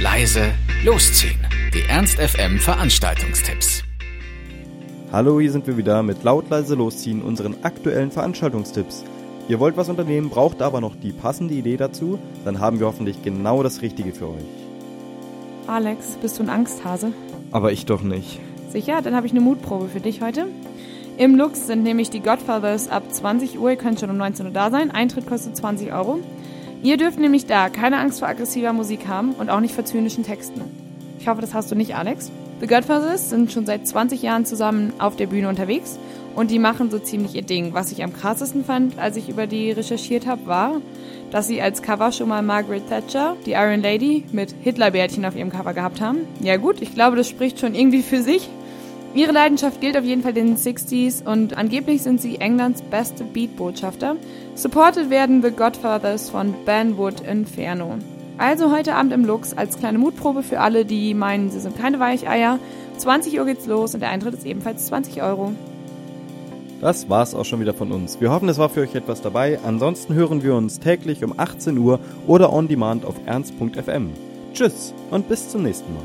leise, losziehen. Die Ernst FM Veranstaltungstipps. Hallo, hier sind wir wieder mit laut leise losziehen unseren aktuellen Veranstaltungstipps. Ihr wollt was unternehmen, braucht aber noch die passende Idee dazu, dann haben wir hoffentlich genau das Richtige für euch. Alex, bist du ein Angsthase? Aber ich doch nicht. Sicher, dann habe ich eine Mutprobe für dich heute. Im Lux sind nämlich die Godfathers ab 20 Uhr, ihr könnt schon um 19 Uhr da sein. Eintritt kostet 20 Euro. Ihr dürft nämlich da keine Angst vor aggressiver Musik haben und auch nicht vor zynischen Texten. Ich hoffe, das hast du nicht, Alex. The Godfathers sind schon seit 20 Jahren zusammen auf der Bühne unterwegs und die machen so ziemlich ihr Ding. Was ich am krassesten fand, als ich über die recherchiert habe, war, dass sie als Cover schon mal Margaret Thatcher, die Iron Lady, mit Hitlerbärtchen auf ihrem Cover gehabt haben. Ja gut, ich glaube, das spricht schon irgendwie für sich. Ihre Leidenschaft gilt auf jeden Fall den 60s und angeblich sind sie Englands beste Beat-Botschafter. Supported werden The Godfathers von Ben Wood Inferno. Also heute Abend im Lux als kleine Mutprobe für alle, die meinen, sie sind keine Weicheier. 20 Uhr geht's los und der Eintritt ist ebenfalls 20 Euro. Das war's auch schon wieder von uns. Wir hoffen, es war für euch etwas dabei. Ansonsten hören wir uns täglich um 18 Uhr oder on demand auf ernst.fm. Tschüss und bis zum nächsten Mal.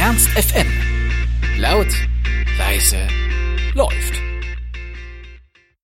Ernst FM. Laut, leise, läuft.